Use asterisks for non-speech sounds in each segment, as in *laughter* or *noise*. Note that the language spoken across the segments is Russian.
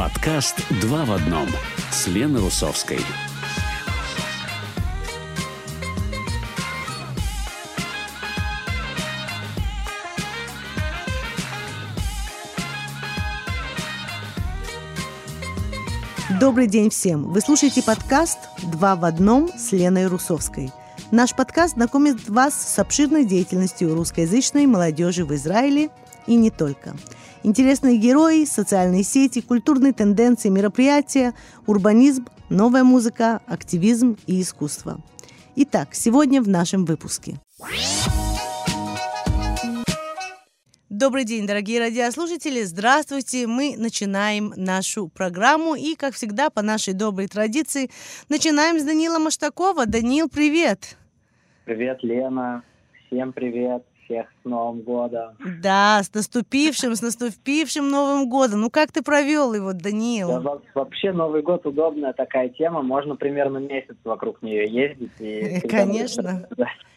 Подкаст «Два в одном» с Леной Русовской. Добрый день всем! Вы слушаете подкаст «Два в одном» с Леной Русовской. Наш подкаст знакомит вас с обширной деятельностью русскоязычной молодежи в Израиле и не только. Интересные герои, социальные сети, культурные тенденции, мероприятия, урбанизм, новая музыка, активизм и искусство. Итак, сегодня в нашем выпуске. Добрый день, дорогие радиослушатели. Здравствуйте. Мы начинаем нашу программу. И, как всегда, по нашей доброй традиции, начинаем с Данила Маштакова. Данил, привет. Привет, Лена. Всем привет. Всех с Новым годом. Да, с наступившим, с наступившим Новым годом. Ну, как ты провел его, Данил? Да, вообще, Новый год удобная такая тема. Можно примерно месяц вокруг нее ездить. И Конечно.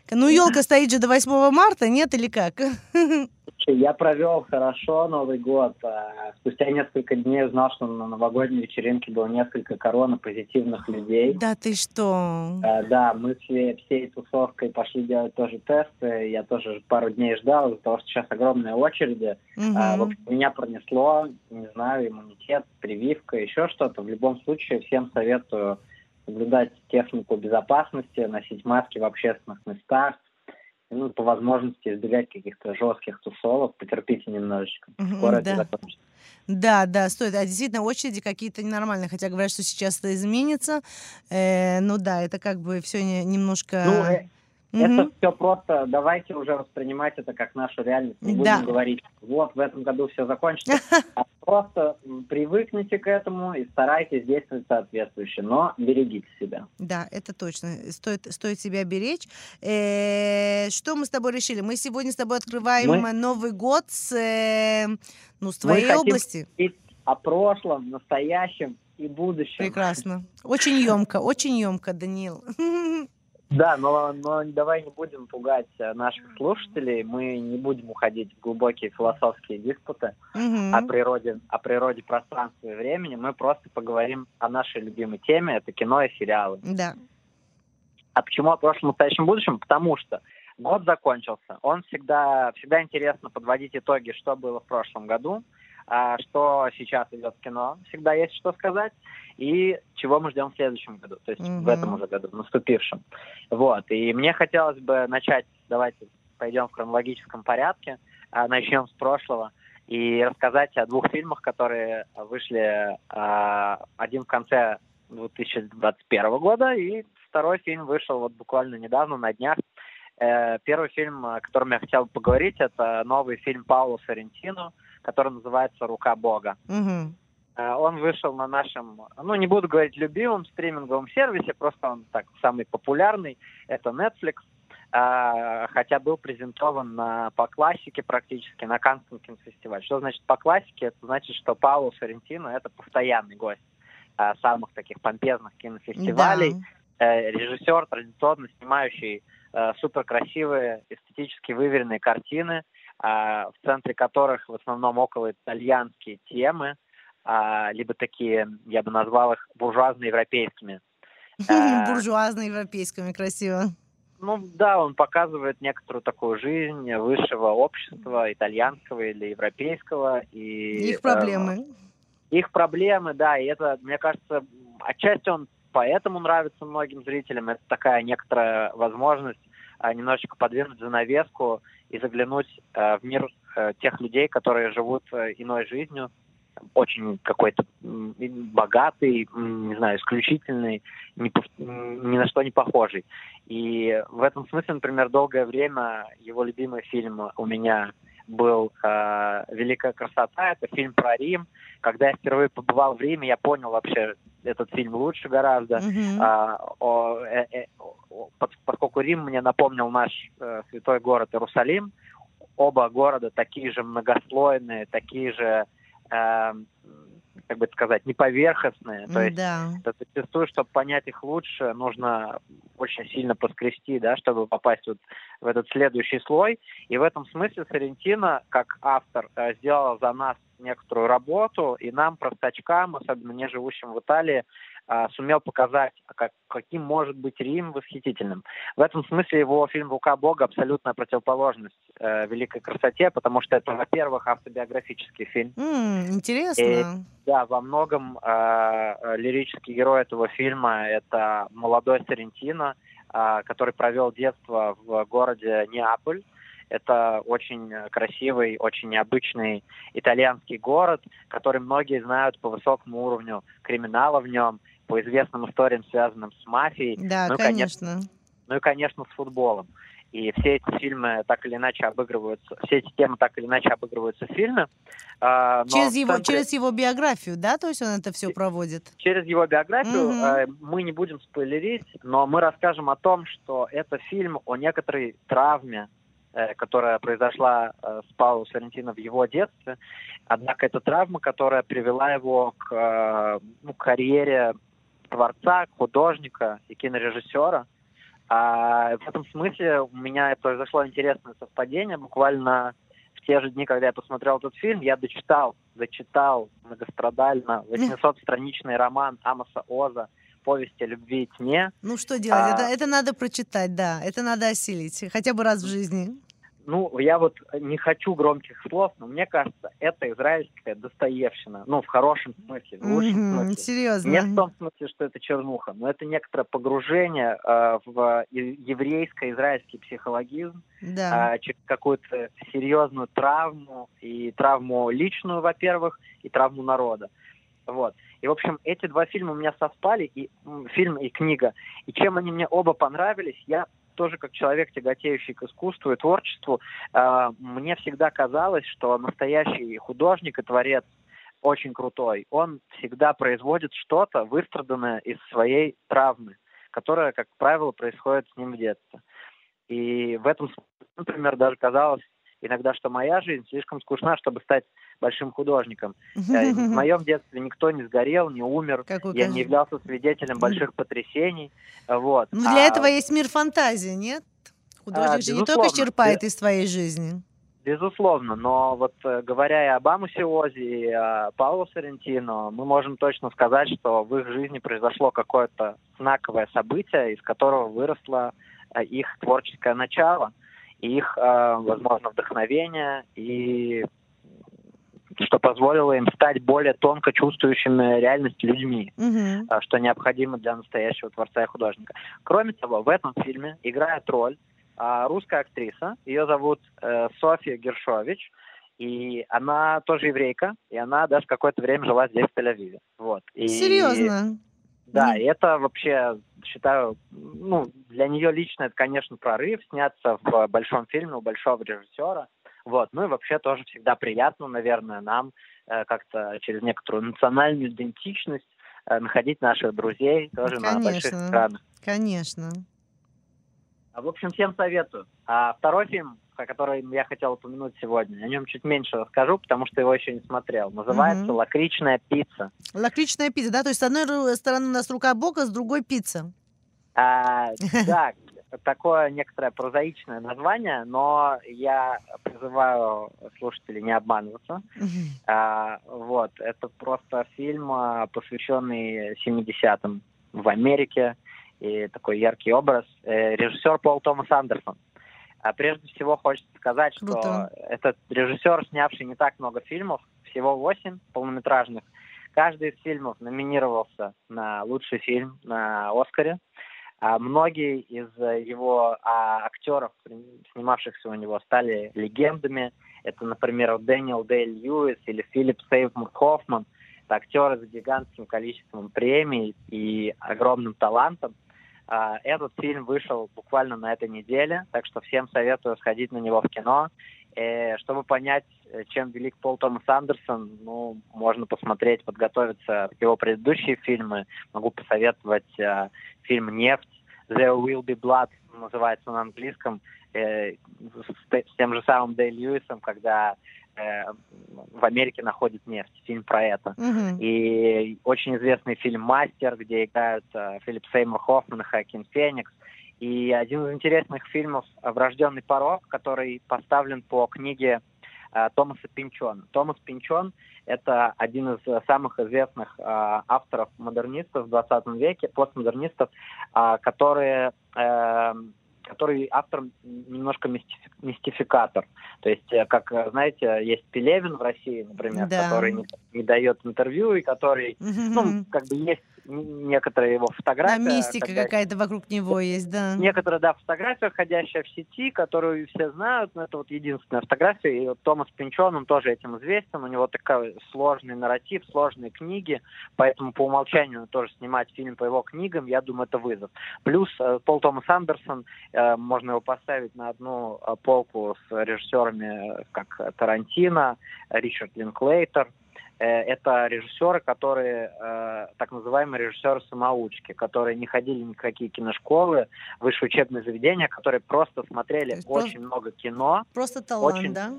Ну, елка стоит же до 8 марта, нет или как? *laughs* Я провел хорошо Новый год. А спустя несколько дней узнал, что на новогодней вечеринке было несколько коронапозитивных людей. Да ты что? А, да, мы все, всей тусовкой пошли делать тоже тесты. Я тоже пару дней ждал из-за того, что сейчас огромные очереди. Угу. В общем, меня пронесло, не знаю, иммунитет, прививка, еще что-то. В любом случае, всем советую соблюдать технику безопасности, носить маски в общественных местах, ну, по возможности избегать каких-то жестких тусовок, потерпите немножечко. Скоро да. это закончится. Да, да, стоит. А действительно, очереди какие-то ненормальные, хотя говорят, что сейчас это изменится. Э, ну да, это как бы все не, немножко... Ну, э, Угу. Это все просто, давайте уже воспринимать это как нашу реальность. Не будем да. говорить, вот в этом году все закончится. *laughs* А просто привыкните к этому и старайтесь действовать соответствующе, но берегите себя. Да, это точно. Стоит, стоит себя беречь. Э, что мы с тобой решили? Мы сегодня с тобой открываем мы... Новый год с, э, ну, с твоей мы области. О прошлом, настоящем и будущем. Прекрасно. Очень емко, очень емко, Даниил. *laughs* Да, но, но давай не будем пугать э, наших слушателей. Мы не будем уходить в глубокие философские диспуты mm-hmm. о природе, о природе пространства и времени. Мы просто поговорим о нашей любимой теме. Это кино и сериалы. Да. А почему о прошлом, настоящем, будущем? Потому что год закончился. Он всегда, всегда интересно подводить итоги, что было в прошлом году что сейчас идет в кино, всегда есть что сказать, и чего мы ждем в следующем году, то есть mm-hmm. в этом уже году, в наступившем. Вот, и мне хотелось бы начать, давайте пойдем в хронологическом порядке, а, начнем с прошлого, и рассказать о двух фильмах, которые вышли, а, один в конце 2021 года, и второй фильм вышел вот буквально недавно, на днях, э, Первый фильм, о котором я хотел поговорить, это новый фильм Паула Соррентино который называется «Рука Бога». Угу. Он вышел на нашем, ну не буду говорить любимом стриминговом сервисе, просто он так самый популярный, это Netflix, а, хотя был презентован на, по классике практически на Каннском кинофестивале. Что значит по классике? Это значит, что Пауло Соррентино это постоянный гость а, самых таких помпезных кинофестивалей, да. Э, режиссер, традиционно снимающий э, супер красивые, эстетически выверенные картины, в центре которых в основном около итальянские темы, а, либо такие, я бы назвал их буржуазно-европейскими. *laughs* А, буржуазно-европейскими, красиво. Ну да, он показывает некоторую такую жизнь высшего общества, итальянского или европейского. И, их проблемы. Э, их проблемы, да, и это, мне кажется, отчасти он поэтому нравится многим зрителям. Это такая некоторая возможность а, немножечко подвинуть занавеску и заглянуть э, в мир э, тех людей, которые живут э, иной жизнью, очень какой-то богатый, не знаю, исключительный, ни, ни на что не похожий. И в этом смысле, например, долгое время его любимый фильм у меня был э, «Великая красота». Это фильм про Рим. Когда я впервые побывал в Риме, я понял вообще этот фильм лучше гораздо. Mm-hmm. А, о, э, э, о, поскольку Рим мне напомнил наш э, святой город Иерусалим, оба города такие же многослойные, такие же э, как бы сказать, не поверхностные. То есть да. зачастую, чтобы понять их лучше, нужно очень сильно поскрести, да, чтобы попасть вот в этот следующий слой. И в этом смысле Сарентино, как автор, э, сделал за нас некоторую работу, и нам, простачкам, особенно не живущим в Италии, а, сумел показать, а как, каким может быть Рим восхитительным. В этом смысле его фильм «Рука Бога» абсолютная противоположность э, «Великой красоте», потому что это, во-первых, автобиографический фильм. Mm, интересно. И, да, во многом э, лирический герой этого фильма – это молодой Сарентино, э, который провел детство в городе Неаполь, это очень красивый, очень необычный итальянский город, который многие знают по высокому уровню криминала в нем, по известным историям, связанным с мафией. Да, ну, конечно. конечно. Ну и, конечно, с футболом. И все эти фильмы так или иначе обыгрываются, все эти темы так или иначе обыгрываются в фильме. Э, через, его, центре... через его биографию, да, то есть он это все проводит? Через его биографию угу. э, мы не будем спойлерить, но мы расскажем о том, что это фильм о некоторой травме, э, которая произошла э, с Пауло Соррентино в его детстве. Однако это травма, которая привела его к э, ну, карьере творца, художника и кинорежиссера. А в этом смысле у меня произошло интересное совпадение. Буквально в те же дни, когда я посмотрел этот фильм, я дочитал, зачитал многострадально 800-страничный роман Амоса Оза «Повести о любви и тьме». Ну что делать? А... Это, это надо прочитать, да. Это надо осилить. Хотя бы раз в жизни ну, я вот не хочу громких слов, но мне кажется, это израильская Достоевщина. Ну, в хорошем смысле, в лучшем mm-hmm, смысле. Серьезно? Не в том смысле, что это чернуха, но это некоторое погружение э, в еврейско-израильский психологизм да. э, через какую-то серьезную травму, и травму личную, во-первых, и травму народа. Вот. И, в общем, эти два фильма у меня совпали, и фильм и книга. И чем они мне оба понравились, я тоже как человек, тяготеющий к искусству и творчеству, э, мне всегда казалось, что настоящий художник и творец очень крутой. Он всегда производит что-то, выстраданное из своей травмы, которая, как правило, происходит с ним в детстве. И в этом, например, даже казалось иногда, что моя жизнь слишком скучна, чтобы стать большим художником. Э, в моем детстве никто не сгорел, не умер, я не являлся свидетелем больших потрясений. Вот. Ну, для а... этого есть мир фантазии, нет? Художник а, же не только черпает из твоей жизни. Безусловно, но вот э, говоря и об Амусе Ози, и о Пауло Соррентино, мы можем точно сказать, что в их жизни произошло какое-то знаковое событие, из которого выросло э, их творческое начало, их, возможно, вдохновение и что позволило им стать более тонко чувствующими реальность людьми, угу. что необходимо для настоящего творца и художника. Кроме того, в этом фильме играет роль а, русская актриса, ее зовут э, Софья Гершович, и она тоже еврейка, и она даже какое-то время жила здесь, в Тель-Авиве. Вот. И, Серьезно? Да, и это вообще, считаю, ну, для нее лично это, конечно, прорыв, сняться в большом фильме у большого режиссера. Вот. Ну и вообще тоже всегда приятно, наверное, нам э, как-то через некоторую национальную идентичность э, находить наших друзей тоже Конечно. на больших экранах. Конечно. А, в общем, всем советую. А второй фильм, о котором я хотел упомянуть сегодня, о нем чуть меньше расскажу, потому что его еще не смотрел. Называется угу. «Лакричная пицца». Лакричная пицца, да? То есть с одной стороны у нас рука Бога, с другой пицца. А, *laughs* да, такое некоторое прозаичное название, но я призываю слушателей не обманываться. А, вот, это просто фильм, а, посвященный 70-м в Америке, и такой яркий образ. Э, режиссер Пол Томас Андерсон. А прежде всего хочется сказать, Круто. что этот режиссер, снявший не так много фильмов, всего 8 полнометражных, каждый из фильмов номинировался на лучший фильм на Оскаре. А многие из э, его а, актеров, снимавшихся у него, стали легендами. Это, например, Дэниел Дэй Льюис или Филипп Сейвмур Хоффман. Это актеры с гигантским количеством премий и огромным талантом. А, этот фильм вышел буквально на этой неделе, так что всем советую сходить на него в кино. И э, чтобы понять, э, чем велик Пол Томас Андерсон, ну, можно посмотреть, подготовиться к его предыдущие фильмы. Могу посоветовать э, фильм «Нефть», «There Will Be Blood» называется на английском, э, с, с тем же самым Дэй Льюисом, когда в Америке находит нефть. Фильм про это. Mm-hmm. И очень известный фильм «Мастер», где играют э, Филипп Сеймур Хоффман и Хакин Феникс. И один из интересных фильмов «Врожденный порог», который поставлен по книге э, Томаса Пинчона. Томас Пинчон – это один из самых известных э, авторов-модернистов в 20 веке, постмодернистов, э, которые э, который автор немножко мистификатор. То есть, э, как, э, знаете, есть Пелевин в России, например, да. который не, не дает интервью и который, ну, как бы есть некоторые его фотографии. Да, мистика когда... какая-то вокруг него есть, да. Некоторые, да, фотография, ходящая в сети, которую все знают, но это вот единственная фотография. И вот Томас Пинчон, он тоже этим известен, у него такой сложный нарратив, сложные книги, поэтому по умолчанию тоже снимать фильм по его книгам, я думаю, это вызов. Плюс э, Пол Томас Андерсон, э, можно его поставить на одну э, полку с режиссерами, как Тарантино, Ричард Линклейтер, это режиссеры, которые, э, так называемые режиссеры-самоучки, которые не ходили ни в какие киношколы, высшие учебные заведения, которые просто смотрели очень просто, много кино. Просто талант, очень, да?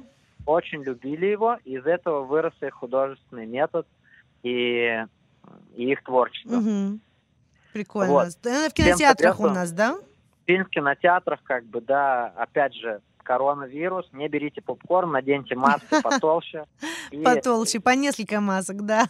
Очень любили его, и из этого вырос их художественный метод и, и их творчество. Угу. Прикольно. Вот. Это в кинотеатрах у нас, да? В кинотеатрах, как бы, да, опять же, коронавирус, не берите попкорн, наденьте маску *laughs* потолще. И... Потолще, по несколько масок, да.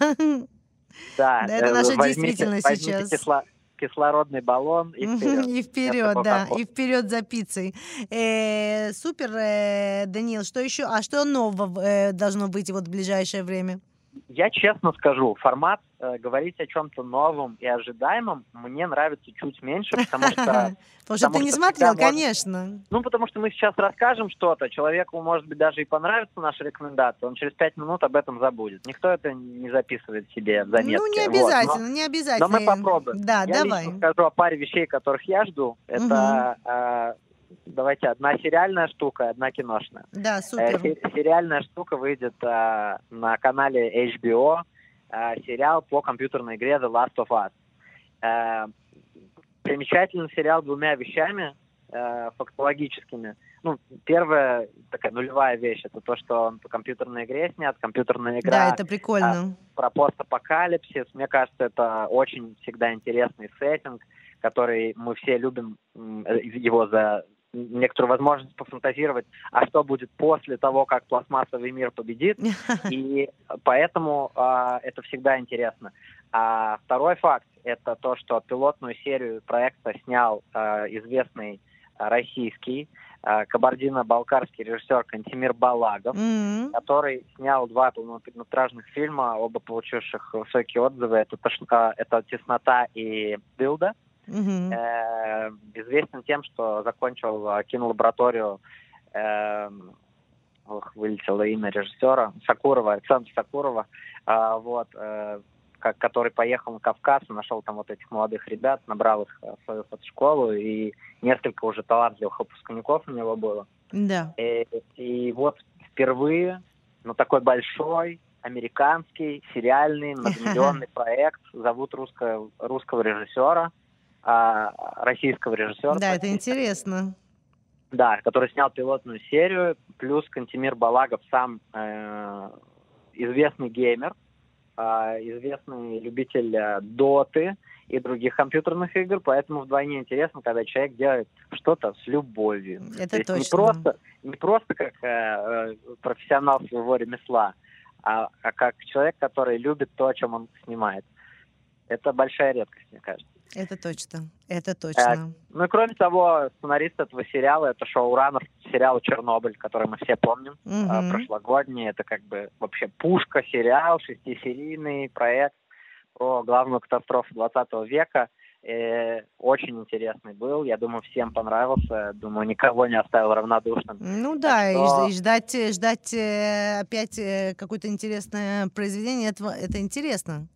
Да, да это э, наша возьмите, действительность сейчас. Кисло, кислородный баллон и вперед. И вперед, да, и вперед за пиццей. Э, супер, э, Даниил, что еще? А что нового э, должно быть вот в ближайшее время? Я честно скажу, формат э, говорить о чем-то новом и ожидаемом мне нравится чуть меньше, потому что... *laughs* Потому что ты не смотрел, конечно. Ну, потому что мы сейчас расскажем что-то, человеку, может быть, даже и понравится наша рекомендация, он через пять минут об этом забудет. Никто это не записывает себе в заметки. Ну, не обязательно, не обязательно. Но мы попробуем. Да, давай. Я скажу о паре вещей, которых я жду. Это давайте одна сериальная штука, одна киношная. Да, супер. Э, сериальная штука выйдет э, на канале HBO, э, сериал по компьютерной игре The Last of Us. Э, примечательный сериал двумя вещами э, фактологическими. Ну, первая такая нулевая вещь это то, что он по компьютерной игре снят, компьютерная игра. Да, это прикольно. Э, про постапокалипсис. Мне кажется, это очень всегда интересный сеттинг, который мы все любим его за некоторую возможность пофантазировать, а что будет после того, как пластмассовый мир победит. *laughs* И поэтому э, это всегда интересно. А второй факт – это то, что пилотную серию проекта снял э, известный российский э, кабардино-балкарский режиссер Кантимир Балагов, mm-hmm. который снял два полнометражных фильма, оба получивших высокие отзывы. Это, это «Теснота» и «Билда». Угу. Э, известен тем, что закончил э, кинолабораторию, э, ох, вылетело имя режиссера, Сакурова, Александра Сакурова, э, вот, э, как, который поехал на Кавказ нашел там вот этих молодых ребят, набрал их в свою фотошколу, и несколько уже талантливых выпускников у него было. Да. И, и вот впервые, ну, такой большой, американский, сериальный, *laughs* многомиллионный проект, зовут русского, русского режиссера, российского режиссера. Да, это интересно. Да, который снял пилотную серию, плюс Кантимир Балагов сам э, известный геймер, э, известный любитель э, доты и других компьютерных игр, поэтому вдвойне интересно, когда человек делает что-то с любовью. Это То точно. Не просто, не просто как э, э, профессионал своего ремесла, а, а как человек, который любит то, о чем он снимает. Это большая редкость, мне кажется. Это точно, это точно. Э, ну и кроме того, сценарист этого сериала это шоураннер сериала «Чернобыль», который мы все помним, угу. э, прошлогодний. Это как бы вообще пушка сериал, шестисерийный проект про главную катастрофу 20 века. Э, очень интересный был, я думаю, всем понравился, думаю, никого не оставил равнодушным. Ну да, что... и, ждать, ждать э, опять э, какое-то интересное произведение, это, это интересно.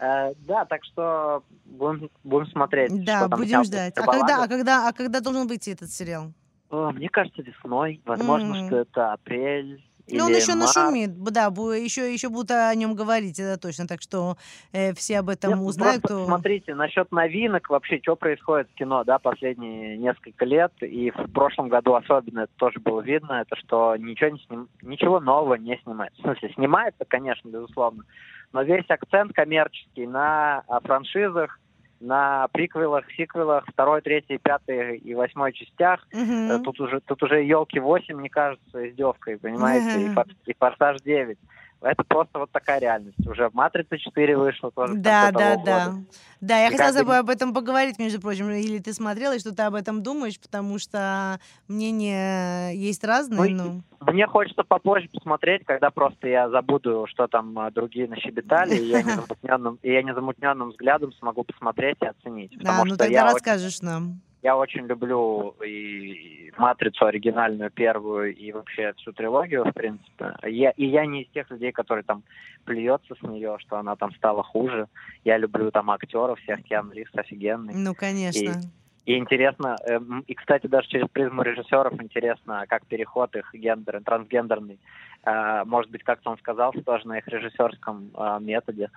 Э, да, так что будем, будем смотреть. Да, будем ждать. А когда, а, когда, а когда должен выйти этот сериал? О, мне кажется, весной. Возможно, mm. что это апрель. Ну, он еще март. нашумит, да, еще, еще будут о нем говорить, это точно, так что э, все об этом Нет, узнают. Просто, Смотрите, насчет новинок, вообще, что происходит в кино, да, последние несколько лет, и в прошлом году особенно это тоже было видно, это что ничего, не сним... ничего нового не снимается. В смысле, снимается, конечно, безусловно, но весь акцент коммерческий на франшизах, на приквелах, сиквелах, второй, третьей, пятой и восьмой частях. Мгм. Э, Тут уже, тут уже елки 8, мне кажется, издевкой, понимаете, и, фор- и форсаж 9. Это просто вот такая реальность. Уже Матрица 4 вышла тоже. в Да, да, да. года. Да, я И хотела с тобой об этом поговорить, между прочим. Или ты смотрела, и что ты об этом думаешь, потому что мнения есть разные, Ну, ну. Мне хочется попозже посмотреть, когда просто я забуду, что там а, другие нащебетали, и я *laughs* незамутненным, и я незамутненным взглядом смогу посмотреть и оценить. А, Потому ну тогда расскажешь нам. Я очень люблю и, и «Матрицу» оригинальную, первую, и вообще всю трилогию, в принципе. Я, и я не из тех людей, которые там плюется с нее, что она там стала хуже. Я люблю там актеров всех, Киану Ривз офигенный. Ну, конечно. И интересно, эм, и, кстати, даже через призму режиссеров интересно, как переход их гендер, трансгендерный, э, может быть, как-то он сказался тоже на их режиссерском э, методе.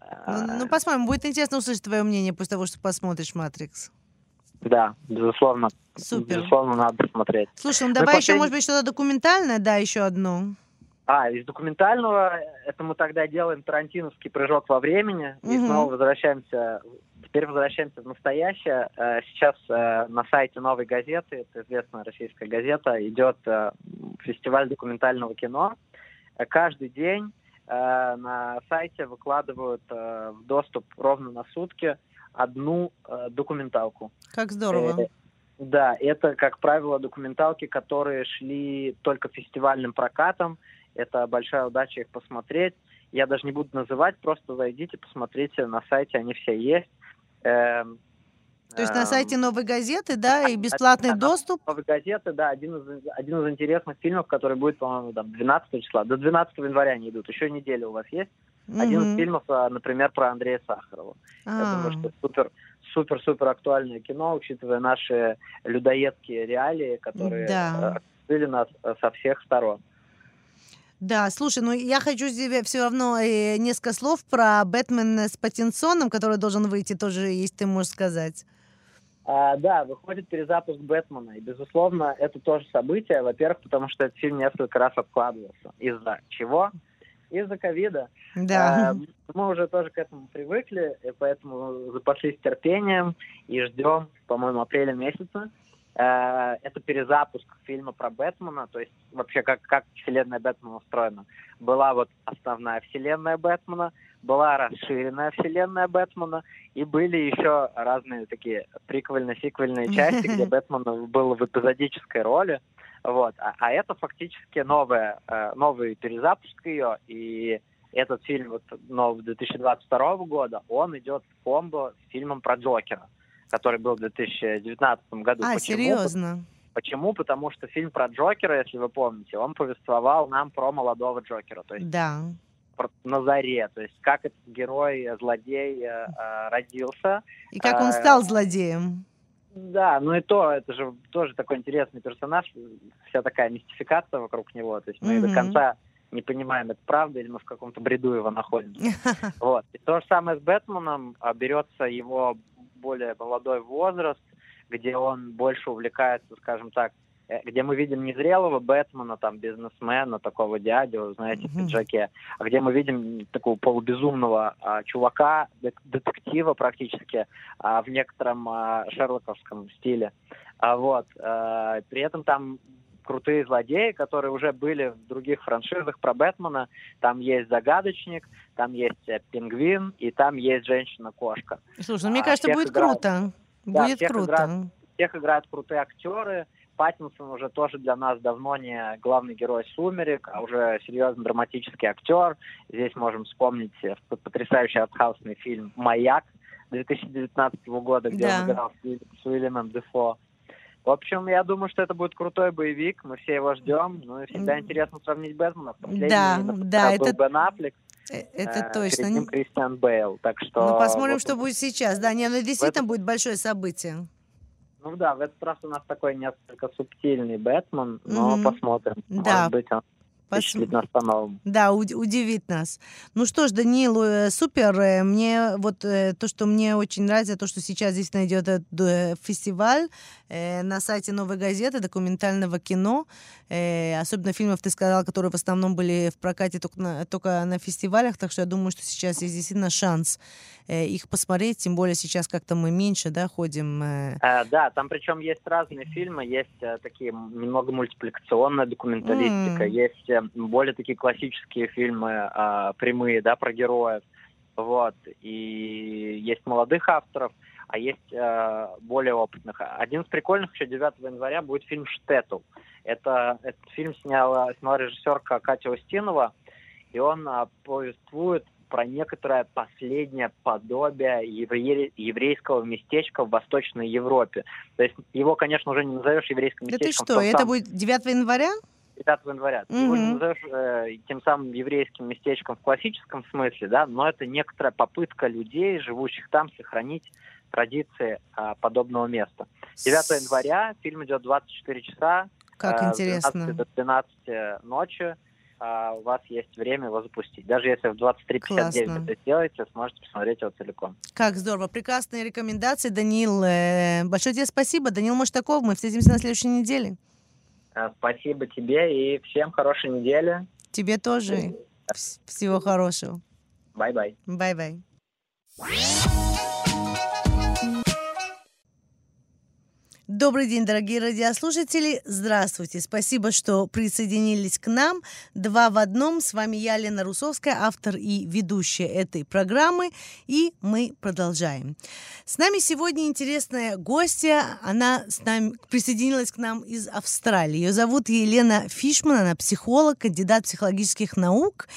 Э, Ну, ну, посмотрим. Будет интересно услышать твое мнение после того, что посмотришь «Матрикс». Да, безусловно, Супер. безусловно, надо посмотреть. Слушай, ну Ну и давай еще, последний- может быть, что-то документальное, да, еще одно. А, из документального, это мы тогда делаем тарантиновский прыжок во времени, и Мгм. снова возвращаемся, теперь возвращаемся в настоящее. Э, Сейчас э, на сайте «Новой газеты», это известная российская газета, идет э, фестиваль документального кино. Каждый день на сайте выкладывают в доступ ровно на сутки одну э, документалку. Как здорово. Э, Да, это, как правило, документалки, которые шли только фестивальным прокатом. Это большая удача их посмотреть. Я даже не буду называть, просто зайдите, посмотрите на сайте, они все есть. Эм, То есть на эм, сайте «Новой газеты», да, и бесплатный доступ? «Новой газеты», да, один из, один из интересных фильмов, который будет, по-моему, там, 12 числа. До 12 января они идут. Еще неделя у вас есть. Один из фильмов, а, например, про Андрея Сахарова. Я А, думаю, что супер, супер, супер актуальное кино, учитывая наши людоедские реалии, которые Да. были нас со всех сторон. Да, слушай, ну я хочу тебе все равно э, несколько слов про Бэтмена с Паттинсоном, который должен выйти тоже, если ты можешь сказать. А, да, выходит перезапуск Бэтмена, и, безусловно, это тоже событие. Во-первых, потому что этот фильм несколько раз откладывался. Из-за чего? Из-за ковида. Да. А, мы уже тоже к этому привыкли, и поэтому запаслись терпением и ждем, по-моему, апреля месяца. А, Это перезапуск фильма про Бэтмена, то есть вообще как, как вселенная Бэтмена устроена. Была вот основная вселенная Бэтмена, была расширенная вселенная Бэтмена, и были еще разные такие приквельно-сиквельные *laughs* части, где Бэтмен был в эпизодической роли. Вот. А, а это фактически новая, э, новый перезапуск ее, и этот фильм вот, нового 2022 года, он идет в комбо с фильмом про Джокера, который был в 2019 году. А, Почему? серьезно? Почему? Потому что фильм про Джокера, если вы помните, он повествовал нам про молодого Джокера, то есть Да. про- на заре, то есть как этот герой, э, злодей э, э, родился, И как он стал злодеем? Да, ну и то, это же тоже такой интересный персонаж, вся такая мистификация вокруг него, то есть мы до Мгм. конца не понимаем, это правда или мы в каком-то бреду его находимся. *laughs* Вот. И то же самое с Бэтменом, а, берется его более молодой возраст, где он больше увлекается, скажем так, где мы видим не зрелого Бэтмена, там, бизнесмена, такого дядю, знаете, в пиджаке, а где мы видим такого полубезумного а, чувака, детектива практически, а, в некотором а, шерлоковском стиле. А вот, а, при этом там крутые злодеи, которые уже были в других франшизах про Бэтмена. Там есть Загадочник, там есть э, Пингвин, и там есть Женщина-кошка. Слушай, ну мне а кажется, будет играют. круто. Да, Будет круто. играют. Всех играют крутые актеры. Паттинсон уже тоже для нас давно не главный герой «Сумерек», а уже серьезно драматический актер. Здесь можем вспомнить потрясающий артхаусный фильм «Маяк» 2019 года, где Да. он играл с Уиль- с Уильямом Дефо. В общем, я думаю, что это будет крутой боевик, мы все его ждем. Ну и всегда интересно сравнить Бэтмена. Последний, Да, да, это- Бен Аффлек, Э, Это э, точно. перед ним Кристиан Бейл. Так что... Ну, посмотрим, вот что будет сейчас. Да, не, ну действительно будет большое событие. Ну да, в этот раз у нас такой несколько субтильный Бэтмен, но Мгм. посмотрим. Да. Может быть, он впечатлить нас по-новому. Да, удивит нас. Ну что ж, Даниил, э, супер. Э, мне вот э, то, что мне очень нравится, то, что сейчас здесь найдет фестиваль на сайте «Новой газеты» документального кино. Особенно фильмов, ты сказал, которые в основном были в прокате только на, только на фестивалях. Так что я думаю, что сейчас есть действительно шанс их посмотреть. Тем более сейчас как-то мы меньше да, ходим. Да, там причем есть разные фильмы. Есть такие немного мультипликационная документалистика, mm. есть более такие классические фильмы а, прямые, да, про героев, вот, и есть молодых авторов, а есть а, более опытных. Один из прикольных еще 9 января будет фильм «Штетл». Это, этот фильм сняла, сняла режиссерка Катя Устинова, и он а, повествует про некоторое последнее подобие евре... еврейского местечка в Восточной Европе. То есть его, конечно, уже не назовешь еврейским местечком. Да ты что, это будет 9 января? 5 января. Ты его не назовешь э, тем самым еврейским местечком в классическом смысле, да, но это некоторая попытка людей, живущих там, сохранить традиции э, подобного места. 9 января фильм идет 24 часа. Как э, интересно. С 12 до 12 ночи э, у вас есть время его запустить. Даже если в 23.59 это сделаете, сможете посмотреть его целиком. Как здорово. Прекрасные рекомендации, Данил. Э, большое тебе спасибо. Данил Маштаков. Мы встретимся на следующей неделе. Э, спасибо тебе и всем хорошей недели. Тебе тоже. Всего хорошего. Bye-bye. Bye-bye. Добрый день, дорогие радиослушатели. Здравствуйте. Спасибо, что присоединились к нам. Два в одном. С вами я, Лена Русовская, автор и ведущая этой программы. И мы продолжаем. С нами сегодня интересная гостья. Она с нами присоединилась к нам из Австралии. Ее зовут Елена Фишман. Она психолог, кандидат психологических наук.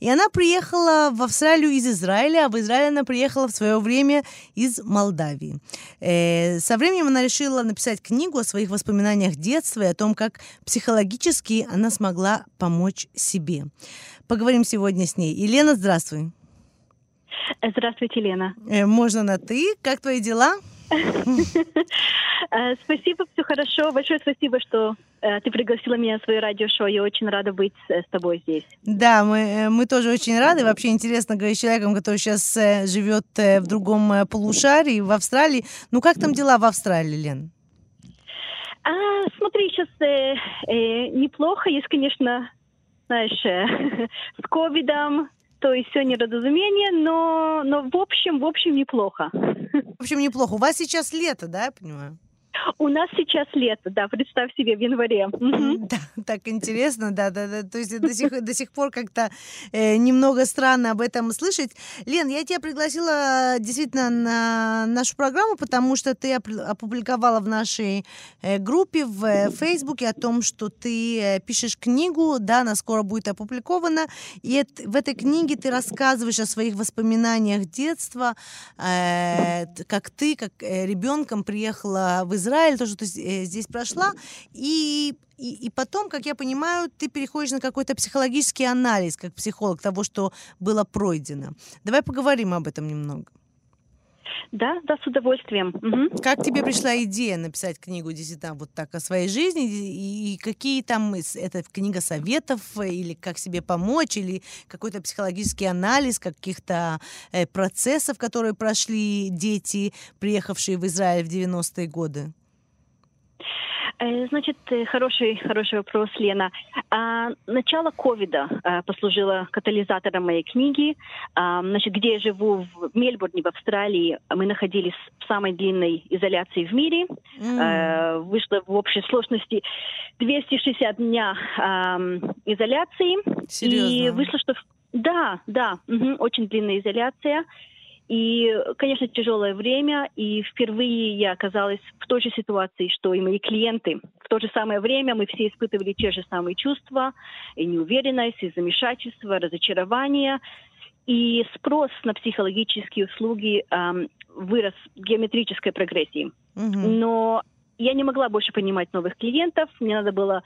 И она приехала в Австралию из Израиля, а в Израиль она приехала в свое время из Молдавии. Э, со временем она решила написать книгу о своих воспоминаниях детства и о том, как психологически она смогла помочь себе. Поговорим сегодня с ней. Елена, здравствуй. Здравствуйте, Лена. Э, можно на «ты». Как твои дела? Э, спасибо, все хорошо. Большое спасибо, что э, ты пригласила меня на свое радиошоу. Я очень рада быть э, с тобой здесь. Да, мы, мы тоже очень рады. Вообще интересно говорить с человеком, который сейчас живет в другом полушарии, в Австралии. Ну, как там дела в Австралии, Лен? А, смотри, сейчас э, э, неплохо. Есть, конечно, знаешь, э, *laughs* с ковидом, то есть все неразумение, но, но в общем, в общем, неплохо. В общем, неплохо. У вас сейчас лето, да, я понимаю? У нас сейчас лето, да, представь себе, в январе. Да, *laughs* так интересно, да, да, да. То есть до сих, до сих пор как-то э, немного странно об этом слышать. Лен, я тебя пригласила действительно на нашу программу, потому что ты опубликовала в нашей э, группе в э, Фейсбуке о том, что ты э, пишешь книгу, да, она скоро будет опубликована, и это, в этой книге ты рассказываешь о своих воспоминаниях детства, э, как ты, как э, ребенком приехала в Израиль Израиль, то, что ты э, здесь прошла, и, и, и потом, как я понимаю, ты переходишь на какой-то психологический анализ, как психолог того, что было пройдено. Давай поговорим об этом немного. Да, да, с удовольствием. Угу. Как тебе пришла идея написать книгу действительно вот так о своей жизни и, какие там это книга советов или как себе помочь или какой-то психологический анализ каких-то э, процессов, которые прошли дети, приехавшие в Израиль в 90-е годы? Э, значит, э, хороший, хороший вопрос, Лена. А, начало ковида а, послужило катализатором моей книги. А, значит, где я живу, в Мельбурне, в Австралии, мы находились в самой длинной изоляции в мире. Mm. Вышло в общей сложности 260 дня изоляции. Серьезно? И вышло, что... Да, да, угу, очень длинная изоляция. И, конечно, тяжелое время, и впервые я оказалась в той же ситуации, что и мои клиенты. В то же самое время мы все испытывали те же самые чувства, и неуверенность, и замешательство, разочарование. И спрос на психологические услуги эм, вырос в геометрической прогрессии. Угу. Но я не могла больше понимать новых клиентов, мне надо было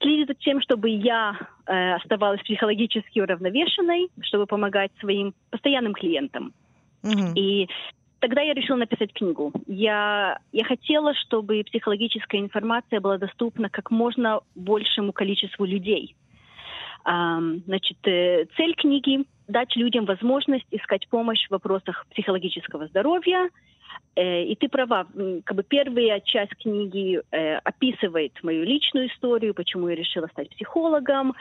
следить за тем, чтобы я э, оставалась психологически уравновешенной, чтобы помогать своим постоянным клиентам. И тогда я решила написать книгу. Я, я хотела, чтобы психологическая информация была доступна как можно большему количеству людей. Значит, э, цель книги – дать людям возможность искать помощь в вопросах психологического здоровья. Э, и ты права, как бы первая часть книги э, описывает мою личную историю, почему я решила стать психологом.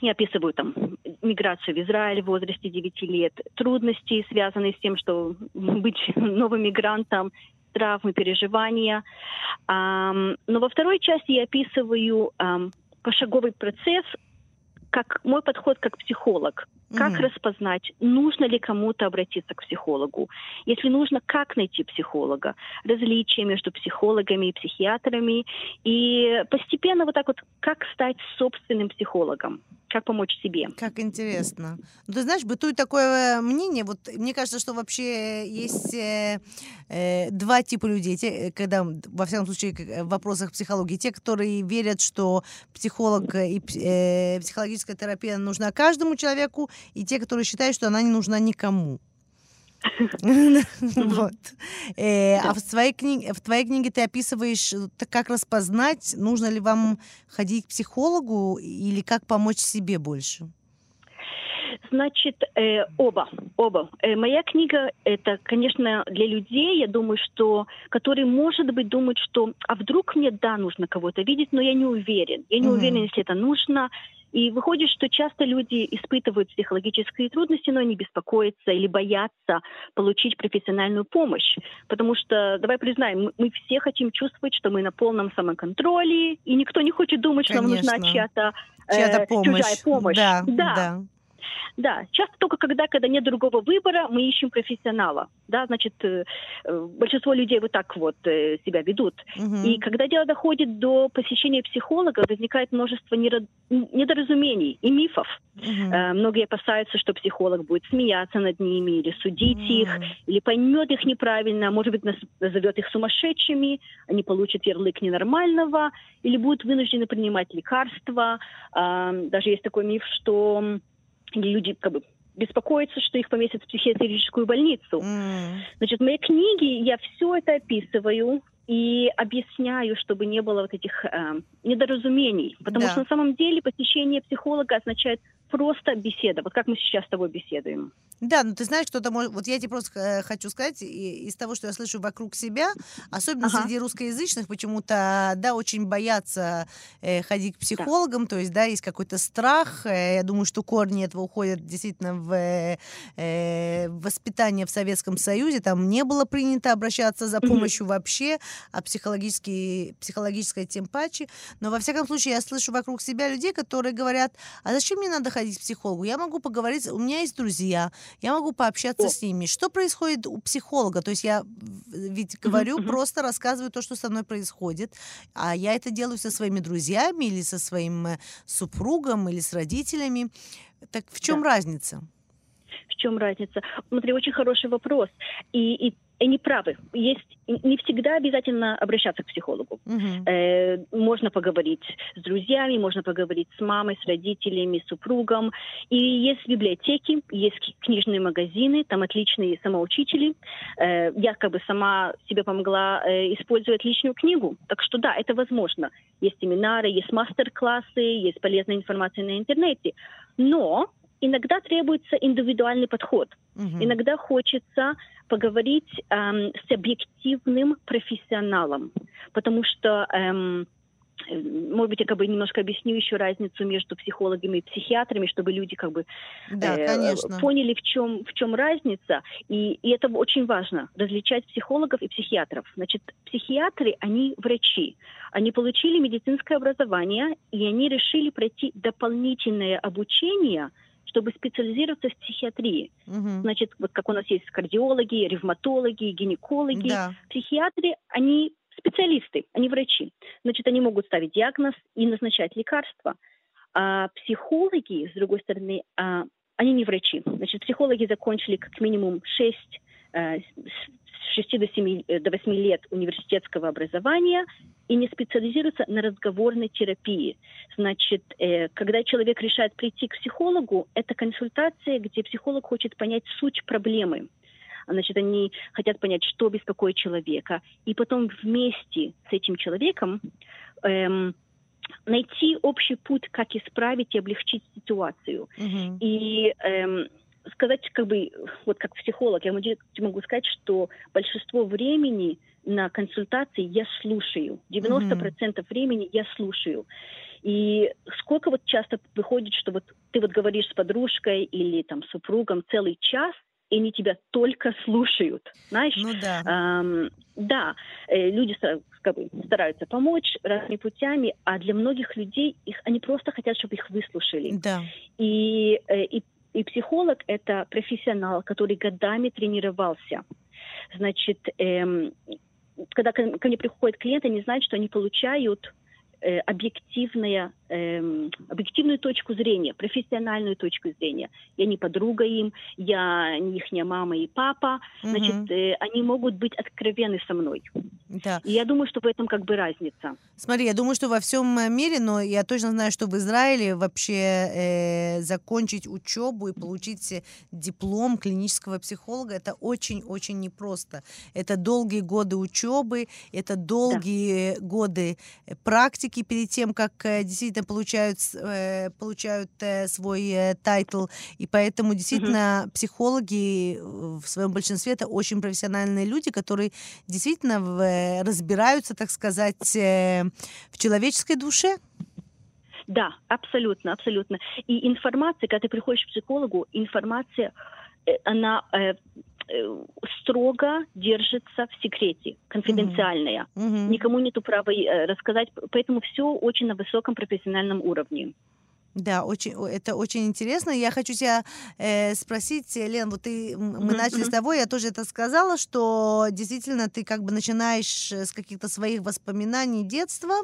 Я описываю там миграцию в Израиль в возрасте 9 лет, трудности, связанные с тем, что быть *laughs* новым мигрантом, травмы, переживания. Но во второй части я описываю пошаговый процесс, как мой подход как психолог. Как mm распознать, нужно ли кому-то обратиться к психологу? Если нужно, как найти психолога? Различия между психологами и психиатрами. И постепенно вот так вот, как стать собственным психологом? как помочь себе. Как интересно. Ну, ты знаешь, бытует такое мнение, вот мне кажется, что вообще есть э, э, два типа людей, те, когда, во всяком случае, в вопросах психологии, те, которые верят, что психолог и э, психологическая терапия нужна каждому человеку, и те, которые считают, что она не нужна никому. *laughs* Вот. Э, а в своей книге, в твоей книге ты описываешь, как распознать, нужно ли вам ходить к психологу или как помочь себе больше? Значит, э, оба, оба. Э, моя книга это, конечно, для людей, я думаю, что, которые, может быть, думают, что, а вдруг мне да нужно кого-то видеть, но я не уверен, я не угу. уверен, если это нужно, и выходит, что часто люди испытывают психологические трудности, но они беспокоятся или боятся получить профессиональную помощь. Потому что, давай признаем, мы все хотим чувствовать, что мы на полном самоконтроле, и никто не хочет думать, Конечно. что нам нужна чья-то чья помощь. чужая помощь. Да, да. да. Да, часто только когда, когда нет другого выбора, мы ищем профессионала. Да, значит, э, э, большинство людей вот так вот э, себя ведут. Угу. И когда дело доходит до посещения психолога, возникает множество недоразумений и мифов. Угу. Э, многие опасаются, что психолог будет смеяться над ними или судить угу. их, или поймет их неправильно, может быть, назовет их сумасшедшими, они получат ярлык ненормального, или будут вынуждены принимать лекарства. Э, даже есть такой миф, что люди как бы беспокоятся, что их поместят в психиатрическую больницу. Mm. Значит, в моей книге я все это описываю и объясняю, чтобы не было вот этих э, недоразумений. Потому да. что на самом деле посещение психолога означает просто беседа, вот как мы сейчас с тобой беседуем. Да, ну ты знаешь, кто-то может... Вот я тебе просто э, хочу сказать, из того, что я слышу вокруг себя, особенно ага. среди русскоязычных, почему-то, да, очень боятся э, ходить к психологам, да. то есть, да, есть какой-то страх. Э, я думаю, что корни этого уходят действительно в э, воспитание в Советском Союзе. Там не было принято обращаться за помощью вообще, а психологически, психологической тем паче. Но, во всяком случае, я слышу вокруг себя людей, которые говорят, а зачем мне надо ходить к психологу? Я могу поговорить, у меня есть друзья, я могу пообщаться О. с ними. Что происходит у психолога? То есть я ведь говорю, uh-huh, просто рассказываю то, что со мной происходит, а я это делаю со своими друзьями или со своим э, супругом или с родителями. Так в чем да. разница? В чем разница? Смотри, очень хороший вопрос. И, и они правы. Есть не всегда обязательно обращаться к психологу. Угу. Э, можно поговорить с друзьями, можно поговорить с мамой, с родителями, с супругом. И есть библиотеки, есть книжные магазины, там отличные самоучители. Э, я как бы сама себе помогла э, использовать отличную книгу. Так что да, это возможно. Есть семинары, есть мастер-классы, есть полезная информация на интернете. Но иногда требуется индивидуальный подход. Угу. Иногда хочется поговорить эм, с объективным профессионалом, потому что эм, может быть, я как бы немножко объясню еще разницу между психологами и психиатрами, чтобы люди как бы да, э, поняли, в чем, в чем разница. И, и это очень важно, различать психологов и психиатров. Значит, психиатры, они врачи. Они получили медицинское образование, и они решили пройти дополнительное обучение – чтобы специализироваться в психиатрии. Угу. Значит, вот как у нас есть кардиологи, ревматологи, гинекологи, да. психиатры, они специалисты, они врачи. Значит, они могут ставить диагноз и назначать лекарства. А психологи, с другой стороны, а, они не врачи. Значит, психологи закончили как минимум 6 6 до, 7, э, до 8 лет университетского образования и не специализируются на разговорной терапии. Значит, э, когда человек решает прийти к психологу, это консультация, где психолог хочет понять суть проблемы. Значит, они хотят понять, что беспокоит человека, и потом вместе с этим человеком эм, найти общий путь, как исправить и облегчить ситуацию. Мгм. И эм, сказать, как бы, вот как психолог, я могу сказать, что большинство времени на консультации я слушаю. 90% времени я слушаю. И сколько вот часто выходит, что вот ты вот говоришь с подружкой или там супругом целый час, и они тебя только слушают, знаешь? Ну да. Ам, да, э, люди как бы стараются помочь разными путями, а для многих людей их они просто хотят, чтобы их выслушали. Да. И, э, и, и психолог это профессионал, который годами тренировался. Значит, эм, когда ко, мне приходят клиенты, они знают, что они получают э, объективное, эм, объективную точку зрения, профессиональную точку зрения. Я не подруга им, я не их мама и папа. Значит, э, они могут быть откровенны со мной. Да. И я думаю, что в этом как бы разница. Смотри, я думаю, что во всем э, мире, но я точно знаю, что в Израиле вообще э, закончить учебу и получить э, диплом клинического психолога это очень-очень непросто. Это долгие годы учебы, это долгие годы э, практики перед тем, как э, действительно получают, э, получают э, свой title. И поэтому действительно психологи э, в своем большинстве это очень профессиональные люди, которые действительно в, разбираются, так сказать, в человеческой душе. Да, абсолютно, абсолютно. И информация, когда ты приходишь к психологу, информация, она строго держится в секрете, конфиденциальная. Мгм. Никому нету права э, рассказать, поэтому все очень на высоком профессиональном уровне. Да, очень, это очень интересно. Я хочу тебя э, спросить, э, Лен, вот ты, мы Мгм, начали с того, я тоже это сказала, что действительно ты как бы начинаешь э, с каких-то своих воспоминаний детства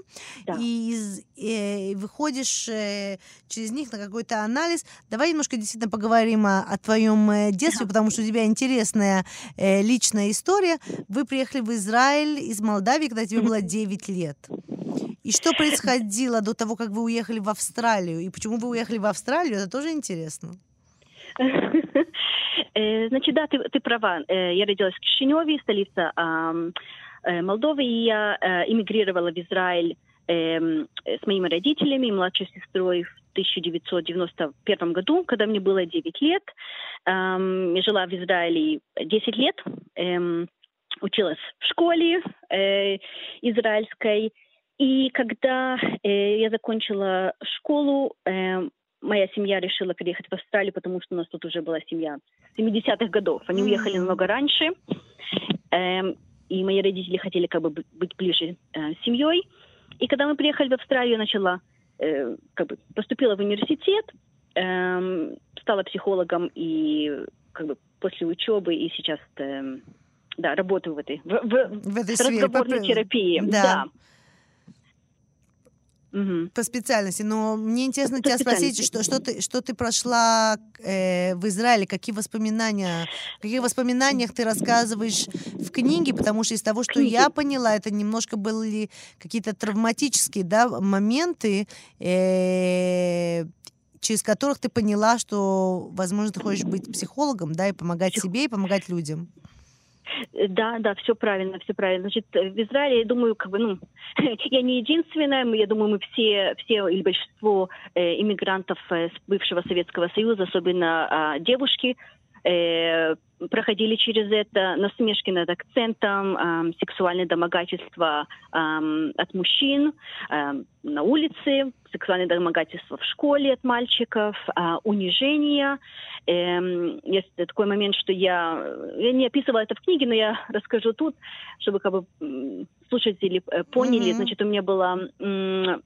Да. и из- э, выходишь э, через них на какой-то анализ. Давай немножко действительно поговорим о, о твоем э, детстве, потому что у тебя интересная э, личная история. Вы приехали в Израиль из Молдавии, когда тебе Мгм. было 9 лет. И что происходило до того, как вы уехали в Австралию? И почему вы уехали в Австралию? Это тоже интересно. *laughs* Э, Значит, да, ты, ты права. Э, Я родилась в Кишиневе, столица э, Молдовы, и я эмигрировала в Израиль эм, с моими родителями и младшей сестрой в 1991 году, когда мне было 9 лет. Я жила в Израиле 10 лет, эм, училась в школе израильской. И когда э, я закончила школу, э, моя семья решила переехать в Австралию, потому что у нас тут уже была семья 70-х годов. Они уехали намного раньше. Эм, и мои родители хотели как бы бы- быть ближе э, с семьей. И когда мы приехали в Австралию, я начала, э, как бы поступила в университет, эм, стала психологом и как бы после учебы и сейчас эм, да, работаю в этой в, в- В этой сфере. разговорной По- терапии. Да. Да. Мгм. По специальности. Но мне интересно По тебя спросить, что, что, ты, что ты прошла э, в Израиле, какие воспоминания, о каких воспоминаниях ты рассказываешь в книге, потому что из того, что я поняла, это немножко были какие-то травматические да, моменты, э, через которых ты поняла, что, возможно, ты хочешь быть психологом, да, и помогать Псих- себе, и помогать людям. Э, Да, да, все правильно, все правильно. Значит, э, в Израиле, я думаю, как бы, ну, *laughs* я не единственная, я думаю, мы все, все или большинство э, иммигрантов э, бывшего Советского Союза, особенно а, девушки, э, проходили через это насмешки над акцентом, ам, сексуальное домогательство ам, от мужчин ам, на улице, сексуальное домогательство в школе от мальчиков, а, унижение. Эм, есть такой момент, что я, я не описывала это в книге, но я расскажу тут, чтобы как бы слушатели э, поняли. Мгм. Значит, у меня было м,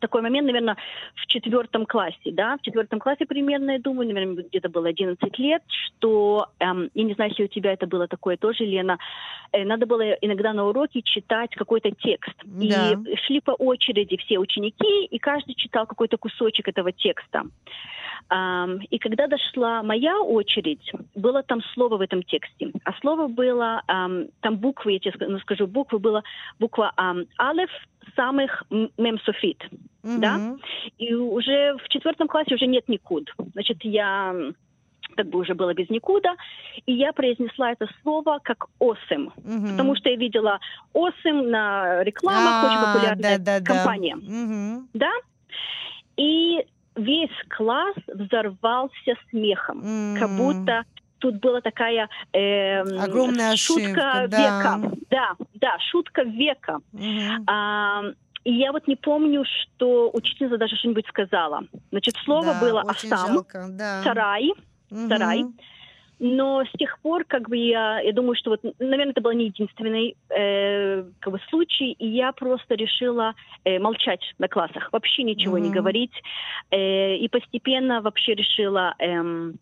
такой момент, наверное, в четвертом классе, да, в четвертом классе примерно, я думаю, наверное, где-то было 11 лет, что, эм, я не знаю, если у тебя это было такое тоже, Лена, э, надо было иногда на уроке читать какой-то текст. Да. И шли по очереди все ученики, и каждый читал какой-то кусочек этого текста. Ам, и когда дошла моя очередь, было там слово в этом тексте. А слово было, ам, там буквы, я тебе ну, скажу, буквы было буква ам, Алеф самых мемсофит. Да? Мгм. И уже в четвертом классе уже нет никуд. Значит, я как бы уже было без никуда, и я произнесла это слово как «осым», Мгм. потому что я видела «осым» на рекламах, очень А, популярная да-да-да. компания. Мгм. Да? И весь класс взорвался смехом, как М. будто тут была такая эм, Огромная шутка ошибка, да. века. Да, да, шутка века. Мгм. А, и я вот не помню, что учительница даже что-нибудь сказала. Значит, слово Да, было «асам», жалко, да. «сарай», Мгм. сарай. но с тех пор, как бы я, я думаю, что вот, наверное, это был не единственный э, как бы случай, и я просто решила э, молчать на классах, вообще ничего не Мгм. говорить, Э, и постепенно вообще решила эм,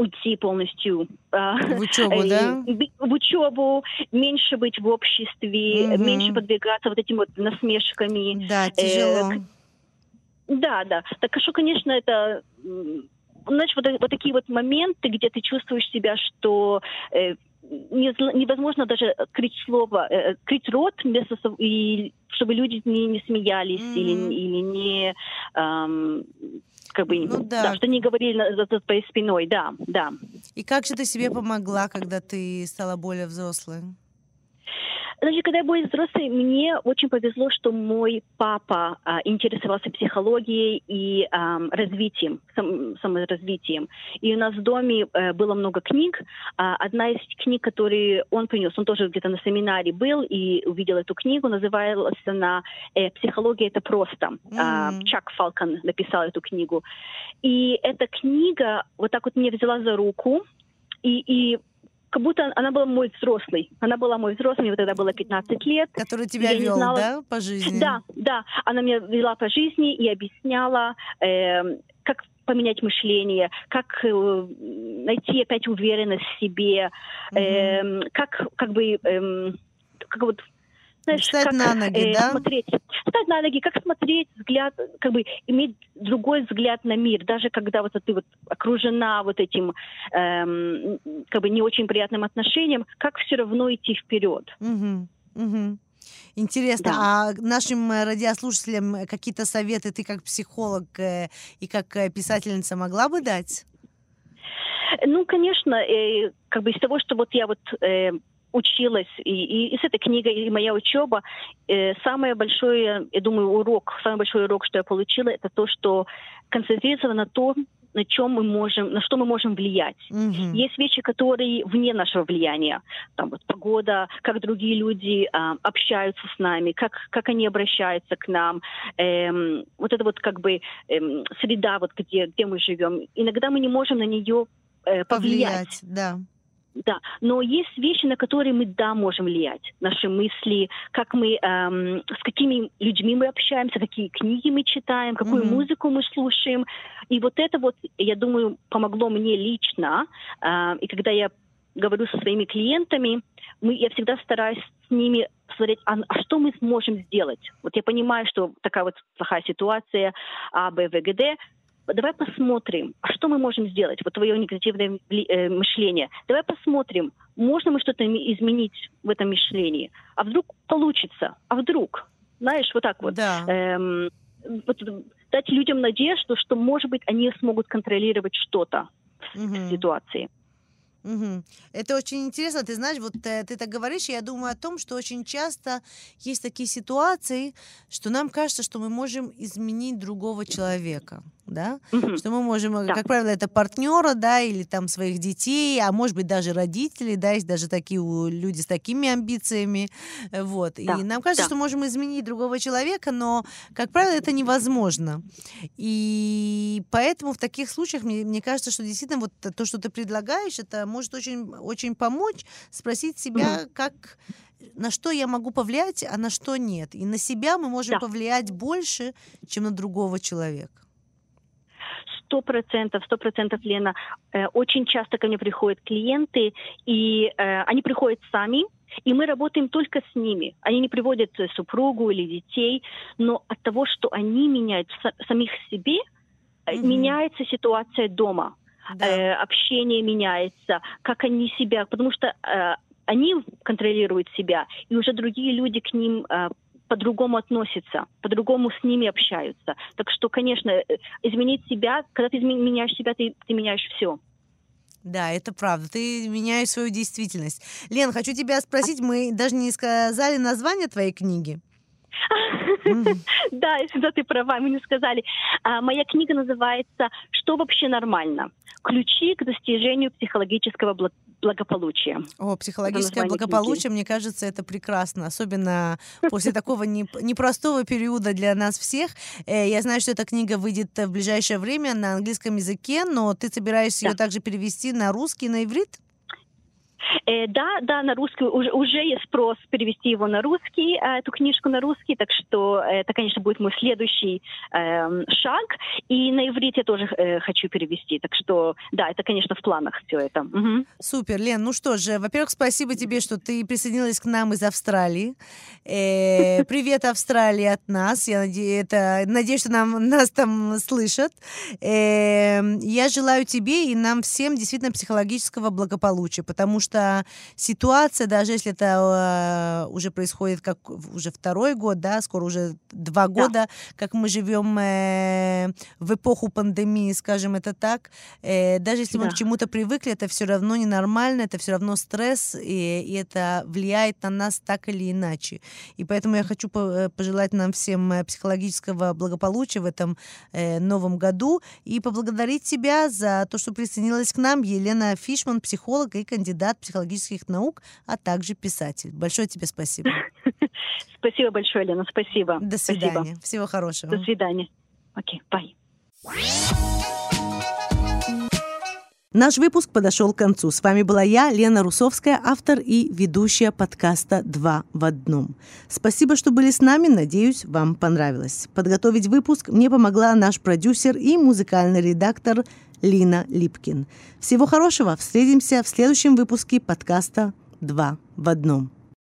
уйти полностью а, В учебу, э, *laughs* да? в учебу, меньше быть в обществе, Мгм. меньше подвигаться вот этими вот насмешками. Да, тяжело. Да, да. Так что, конечно, это знаешь, вот, вот такие вот моменты, где ты чувствуешь себя, что э, невозможно даже крыть слово, э, крыть рот вместо и чтобы люди не, не смеялись Мгм. или, или не ам, как бы Ну да. что не говорили за, за твоей спиной, да, да. И как же ты себе помогла, когда ты стала более взрослой? Значит, когда я была взрослой, мне очень повезло, что мой папа а, интересовался психологией и ам, развитием, сам- саморазвитием. И у нас в доме э, было много книг. А, одна из книг, которые он принес, он тоже где-то на семинаре был и увидел эту книгу, называлась она э, «Психология – это просто». А, Мгм. Чак Фалкон написал эту книгу. И эта книга вот так вот меня взяла за руку, и, и как будто она была мой взрослый. Она была мой взрослый, мне тогда было 15 лет. Который тебя Я вел, знала- да, по жизни? Да, да. Она меня вела по жизни и объясняла, эм, как поменять мышление, как э, найти опять уверенность в себе, Мгм. эм, как как бы эм, как вот знаешь, Встать как, на ноги, э, да? смотреть, встать на ноги, как смотреть взгляд, как бы иметь другой взгляд на мир, даже когда вот ты вот окружена вот этим эм, как бы не очень приятным отношением, как все равно идти вперед. Мгм, мгм. Интересно, Да. а нашим э, радиослушателям э, какие-то советы ты как психолог э, и как э, писательница могла бы дать? Ну, конечно, э, как бы из того, что вот я вот э, училась, и, и, и с этой книгой, и моя учеба, э, самое большое, я думаю, урок, самый большой урок, что я получила, это то, что концентрироваться на том, на чем мы можем, на что мы можем влиять. Мгм. Есть вещи, которые вне нашего влияния. Там вот погода, как другие люди а, общаются с нами, как, как они обращаются к нам. Эм, вот это вот как бы эм, среда, вот где, где мы живем. Иногда мы не можем на нее э, повлиять. Повлиять, да. Да, но есть вещи, на которые мы да можем влиять. Наши мысли, как мы, эм, с какими людьми мы общаемся, какие книги мы читаем, какую Мгм. музыку мы слушаем. И вот это вот, я думаю, помогло мне лично. Э, и когда я говорю со своими клиентами, мы, я всегда стараюсь с ними смотреть, а, а что мы сможем сделать. Вот я понимаю, что такая вот плохая ситуация, А, Б, В, Г, Д. Давай посмотрим, а что мы можем сделать? Вот твое негативное э, мышление. Давай посмотрим, можно мы что-то изменить в этом мышлении. А вдруг получится? А вдруг? Знаешь, вот так вот. Да. Эм, вот дать людям надежду, что, может быть, они смогут контролировать что-то в Мгм. ситуации. Мгм. Это очень интересно. Ты знаешь, вот э, ты так говоришь, я думаю о том, что очень часто есть такие ситуации, что нам кажется, что мы можем изменить другого человека, да? Мгм. Что мы можем, э, Да. как правило, это партнера, да, или там своих детей, а может быть даже родителей, да, есть даже такие люди с такими амбициями, э, вот. Да, И нам кажется, да. что можем изменить другого человека, но, как правило, это невозможно. И поэтому в таких случаях мне, мне кажется, что действительно вот то, что ты предлагаешь, это может очень, очень помочь спросить себя, как на что я могу повлиять, а на что нет. И на себя мы можем Да. повлиять больше, чем на другого человека. Сто процентов, сто процентов, Лена. Э, Очень часто ко мне приходят клиенты, и э, они приходят сами, и мы работаем только с ними. Они не приводят э, супругу или детей, но от того, что они меняют са- самих себе, Мгм. меняется ситуация дома. Да. Э, общение меняется, как они себя, потому что э, они контролируют себя, и уже другие люди к ним э, по-другому относятся, по-другому с ними общаются. Так что, конечно, э, изменить себя, когда ты меняешь себя, ты, ты меняешь все. Да, это правда. Ты меняешь свою действительность. Лен, хочу тебя спросить, мы даже не сказали название твоей книги. *laughs* Да, да, ты права, мы не сказали. А, моя книга называется «Что вообще нормально? Ключи к достижению психологического благополучия». О, психологическое благополучие, мне кажется, это прекрасно, особенно после такого непростого периода для нас всех. Э, я знаю, что эта книга выйдет в ближайшее время на английском языке, но ты собираешься ее также перевести на русский, на иврит? Э, да, да, на русский уже, уже есть спрос перевести его на русский, э, эту книжку на русский, так что это, конечно, будет мой следующий э, шаг. И на иврите я тоже э, хочу перевести, так что, да, это, конечно, в планах все это. Угу. Супер, Лен, ну что же, во-первых, спасибо тебе, что ты присоединилась к нам из Австралии. Э, *laughs* привет, Австралия, от нас. Я надеюсь, это, надеюсь, что нам, нас там слышат. Э, я желаю тебе и нам всем действительно психологического благополучия, потому что что ситуация, даже если это э, уже происходит как уже второй год, да, скоро уже два года, да. как мы живем э, в эпоху пандемии, скажем это так, э, даже если да. мы к чему-то привыкли, это все равно ненормально, это все равно стресс, и, и это влияет на нас так или иначе. И поэтому я хочу э, пожелать нам всем э, психологического благополучия в этом э, новом году и поблагодарить тебя за то, что присоединилась к нам, Елена Фишман, психолог и кандидат психологических наук, а также писатель. Большое тебе спасибо. *laughs* Спасибо большое, Лена, спасибо. До свидания. Всего хорошего. До свидания. Окей, бай. Наш выпуск подошел к концу. С вами была я, Лена Русовская, автор и ведущая подкаста «Два в одном». Спасибо, что были с нами. Надеюсь, вам понравилось. Подготовить выпуск мне помогла наш продюсер и музыкальный редактор Лина Липкин. Всего хорошего. Встретимся в следующем выпуске подкаста «Два в одном».